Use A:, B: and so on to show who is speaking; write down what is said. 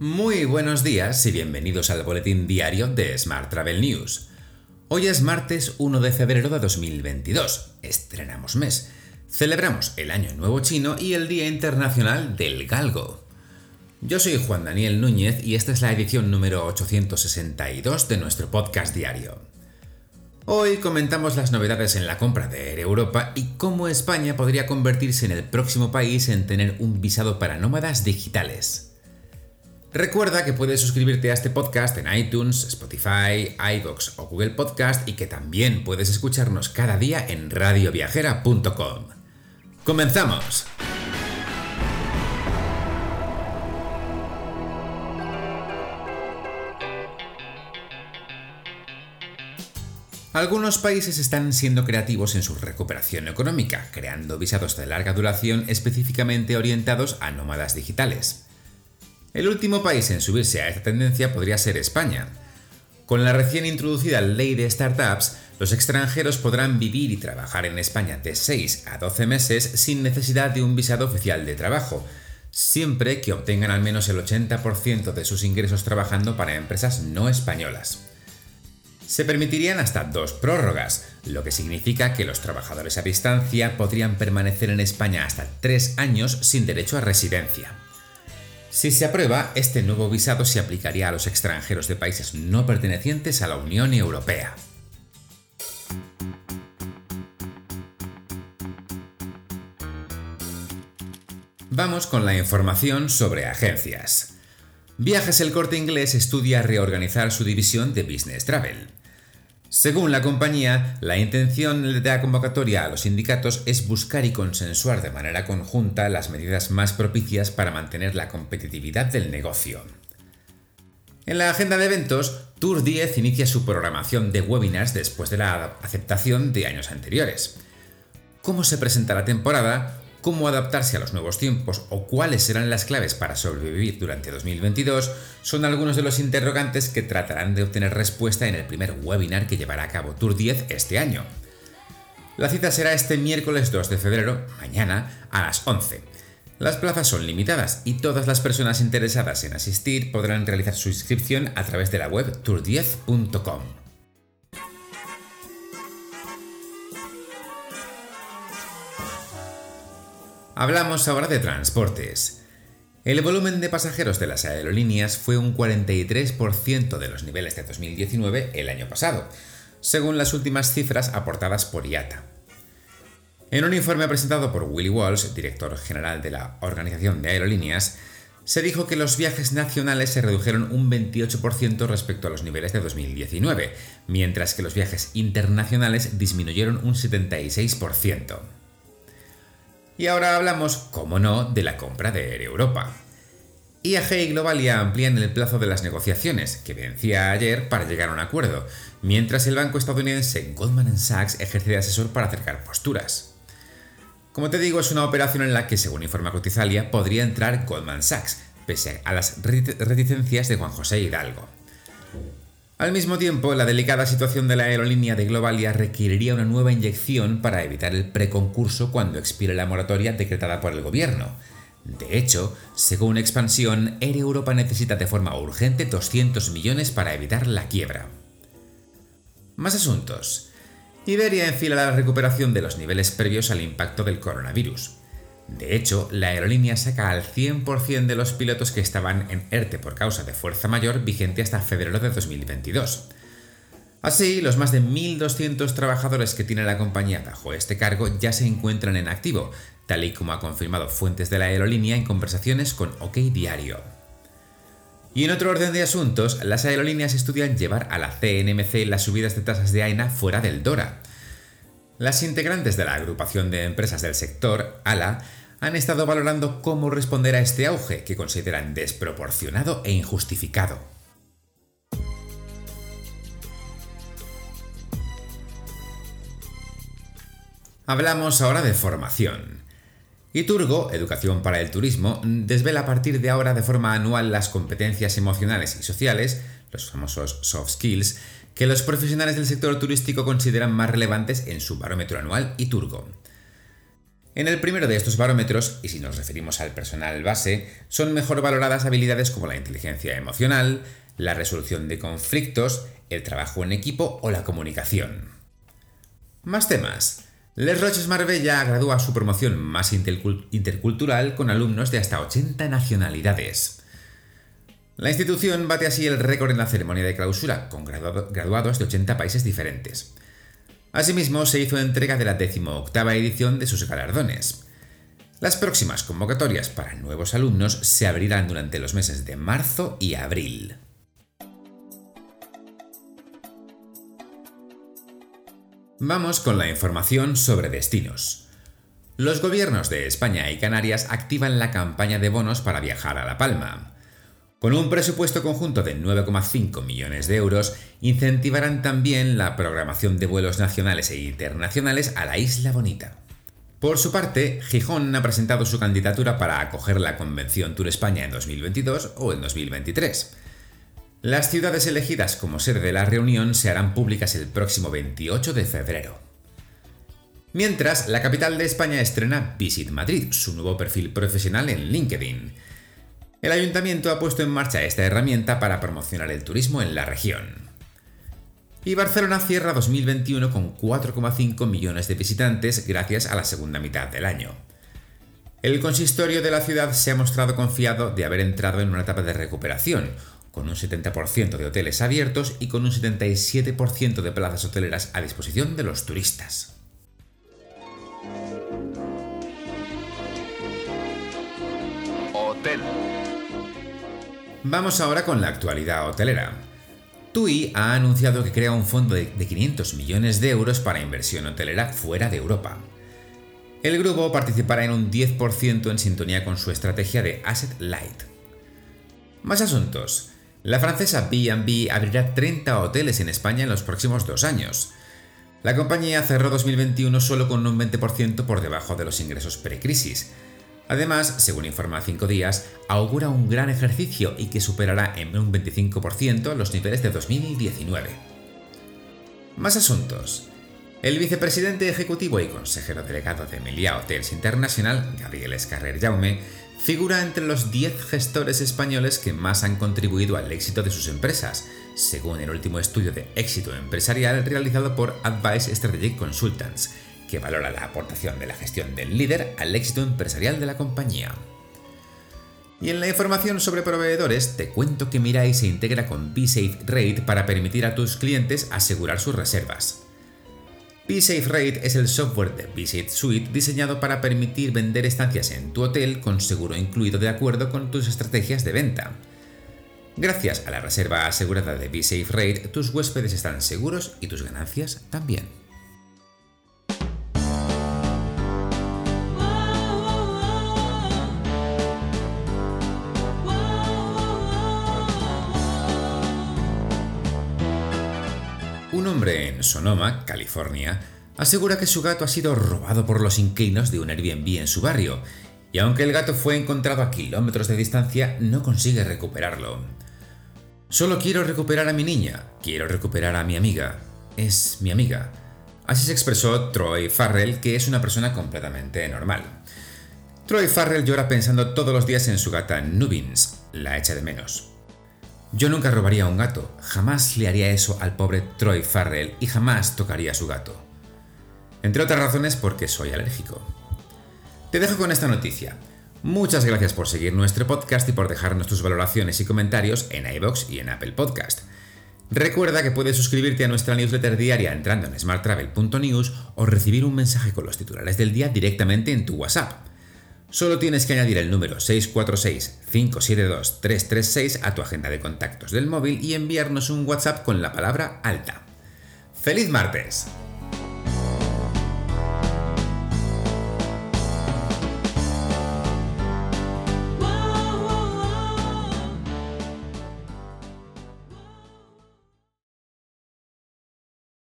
A: Muy buenos días y bienvenidos al boletín diario de Smart Travel News. Hoy es martes 1 de febrero de 2022. Estrenamos mes. Celebramos el Año Nuevo Chino y el Día Internacional del Galgo. Yo soy Juan Daniel Núñez y esta es la edición número 862 de nuestro podcast diario. Hoy comentamos las novedades en la compra de Air Europa y cómo España podría convertirse en el próximo país en tener un visado para nómadas digitales. Recuerda que puedes suscribirte a este podcast en iTunes, Spotify, iVoox o Google Podcast y que también puedes escucharnos cada día en radioviajera.com. ¡Comenzamos! Algunos países están siendo creativos en su recuperación económica, creando visados de larga duración específicamente orientados a nómadas digitales. El último país en subirse a esta tendencia podría ser España. Con la recién introducida ley de startups, los extranjeros podrán vivir y trabajar en España de 6 a 12 meses sin necesidad de un visado oficial de trabajo, siempre que obtengan al menos el 80% de sus ingresos trabajando para empresas no españolas. Se permitirían hasta dos prórrogas, lo que significa que los trabajadores a distancia podrían permanecer en España hasta 3 años sin derecho a residencia. Si se aprueba, este nuevo visado se aplicaría a los extranjeros de países no pertenecientes a la Unión Europea. Vamos con la información sobre agencias. Viajes El Corte Inglés estudia reorganizar su división de Business Travel. Según la compañía, la intención de la convocatoria a los sindicatos es buscar y consensuar de manera conjunta las medidas más propicias para mantener la competitividad del negocio. En la agenda de eventos, Tour 10 inicia su programación de webinars después de la aceptación de años anteriores. ¿Cómo se presenta la temporada? Cómo adaptarse a los nuevos tiempos o cuáles serán las claves para sobrevivir durante 2022 son algunos de los interrogantes que tratarán de obtener respuesta en el primer webinar que llevará a cabo Tour 10 este año. La cita será este miércoles 2 de febrero, mañana, a las 11. Las plazas son limitadas y todas las personas interesadas en asistir podrán realizar su inscripción a través de la web tour10.com. Hablamos ahora de transportes. El volumen de pasajeros de las aerolíneas fue un 43% de los niveles de 2019 el año pasado, según las últimas cifras aportadas por IATA. En un informe presentado por Willy Walsh, director general de la Organización de Aerolíneas, se dijo que los viajes nacionales se redujeron un 28% respecto a los niveles de 2019, mientras que los viajes internacionales disminuyeron un 76%. Y ahora hablamos, como no, de la compra de Air Europa. IAG y Globalia amplían el plazo de las negociaciones, que vencía ayer para llegar a un acuerdo, mientras el banco estadounidense Goldman Sachs ejerce de asesor para acercar posturas. Como te digo, es una operación en la que, según informa Cotizalia, podría entrar Goldman Sachs, pese a las reticencias de Juan José Hidalgo. Al mismo tiempo, la delicada situación de la aerolínea de Globalia requeriría una nueva inyección para evitar el preconcurso cuando expire la moratoria decretada por el gobierno. De hecho, según Expansión, Air Europa necesita de forma urgente 200 millones para evitar la quiebra. Más asuntos. Iberia enfila la recuperación de los niveles previos al impacto del coronavirus. De hecho, la aerolínea saca al 100% de los pilotos que estaban en ERTE por causa de fuerza mayor vigente hasta febrero de 2022. Así, los más de 1.200 trabajadores que tiene la compañía bajo este cargo ya se encuentran en activo, tal y como ha confirmado fuentes de la aerolínea en conversaciones con OK Diario. Y en otro orden de asuntos, las aerolíneas estudian llevar a la CNMC las subidas de tasas de AINA fuera del DORA. Las integrantes de la agrupación de empresas del sector, ALA, han estado valorando cómo responder a este auge que consideran desproporcionado e injustificado. Hablamos ahora de formación. Iturgo, Educación para el Turismo, desvela a partir de ahora de forma anual las competencias emocionales y sociales, los famosos soft skills, que los profesionales del sector turístico consideran más relevantes en su barómetro anual Iturgo. En el primero de estos barómetros, y si nos referimos al personal base, son mejor valoradas habilidades como la inteligencia emocional, la resolución de conflictos, el trabajo en equipo o la comunicación. Más temas. Les Roches Marbella gradúa su promoción más intercultural con alumnos de hasta 80 nacionalidades. La institución bate así el récord en la ceremonia de clausura, con graduados de 80 países diferentes. Asimismo, se hizo entrega de la 18 edición de sus galardones. Las próximas convocatorias para nuevos alumnos se abrirán durante los meses de marzo y abril. Vamos con la información sobre destinos. Los gobiernos de España y Canarias activan la campaña de bonos para viajar a La Palma. Con un presupuesto conjunto de 9,5 millones de euros, incentivarán también la programación de vuelos nacionales e internacionales a la Isla Bonita. Por su parte, Gijón ha presentado su candidatura para acoger la Convención Tour España en 2022 o en 2023. Las ciudades elegidas como sede de la reunión se harán públicas el próximo 28 de febrero. Mientras, la capital de España estrena Visit Madrid, su nuevo perfil profesional en LinkedIn. El ayuntamiento ha puesto en marcha esta herramienta para promocionar el turismo en la región. Y Barcelona cierra 2021 con 4,5 millones de visitantes gracias a la segunda mitad del año. El consistorio de la ciudad se ha mostrado confiado de haber entrado en una etapa de recuperación, con un 70% de hoteles abiertos y con un 77% de plazas hoteleras a disposición de los turistas. Vamos ahora con la actualidad hotelera. TUI ha anunciado que crea un fondo de 500 millones de euros para inversión hotelera fuera de Europa. El grupo participará en un 10% en sintonía con su estrategia de Asset Light. Más asuntos. La francesa B&B abrirá 30 hoteles en España en los próximos dos años. La compañía cerró 2021 solo con un 20% por debajo de los ingresos precrisis. Además, según informa 5 días, augura un gran ejercicio y que superará en un 25% los niveles de 2019. Más asuntos. El vicepresidente ejecutivo y consejero delegado de Meliá Hotels International, Gabriel Escarrer Jaume, figura entre los 10 gestores españoles que más han contribuido al éxito de sus empresas, según el último estudio de éxito empresarial realizado por Advice Strategic Consultants, que valora la aportación de la gestión del líder al éxito empresarial de la compañía. Y en la información sobre proveedores, te cuento que Mirai se integra con Rate para permitir a tus clientes asegurar sus reservas. Rate es el software de B-Safe Suite diseñado para permitir vender estancias en tu hotel con seguro incluido de acuerdo con tus estrategias de venta. Gracias a la reserva asegurada de Rate, tus huéspedes están seguros y tus ganancias también. Sonoma, California, asegura que su gato ha sido robado por los inquilinos de un Airbnb en su barrio, y aunque el gato fue encontrado a kilómetros de distancia, no consigue recuperarlo. Solo quiero recuperar a mi niña, quiero recuperar a mi amiga. Es mi amiga. Así se expresó Troy Farrell, que es una persona completamente normal. Troy Farrell llora pensando todos los días en su gata Nubins, la echa de menos. Yo nunca robaría a un gato, jamás le haría eso al pobre Troy Farrell y jamás tocaría a su gato. Entre otras razones porque soy alérgico. Te dejo con esta noticia. Muchas gracias por seguir nuestro podcast y por dejarnos tus valoraciones y comentarios en iBox y en Apple Podcast. Recuerda que puedes suscribirte a nuestra newsletter diaria entrando en smarttravel.news o recibir un mensaje con los titulares del día directamente en tu WhatsApp. Solo tienes que añadir el número 646-572-336 a tu agenda de contactos del móvil y enviarnos un WhatsApp con la palabra alta. ¡Feliz martes!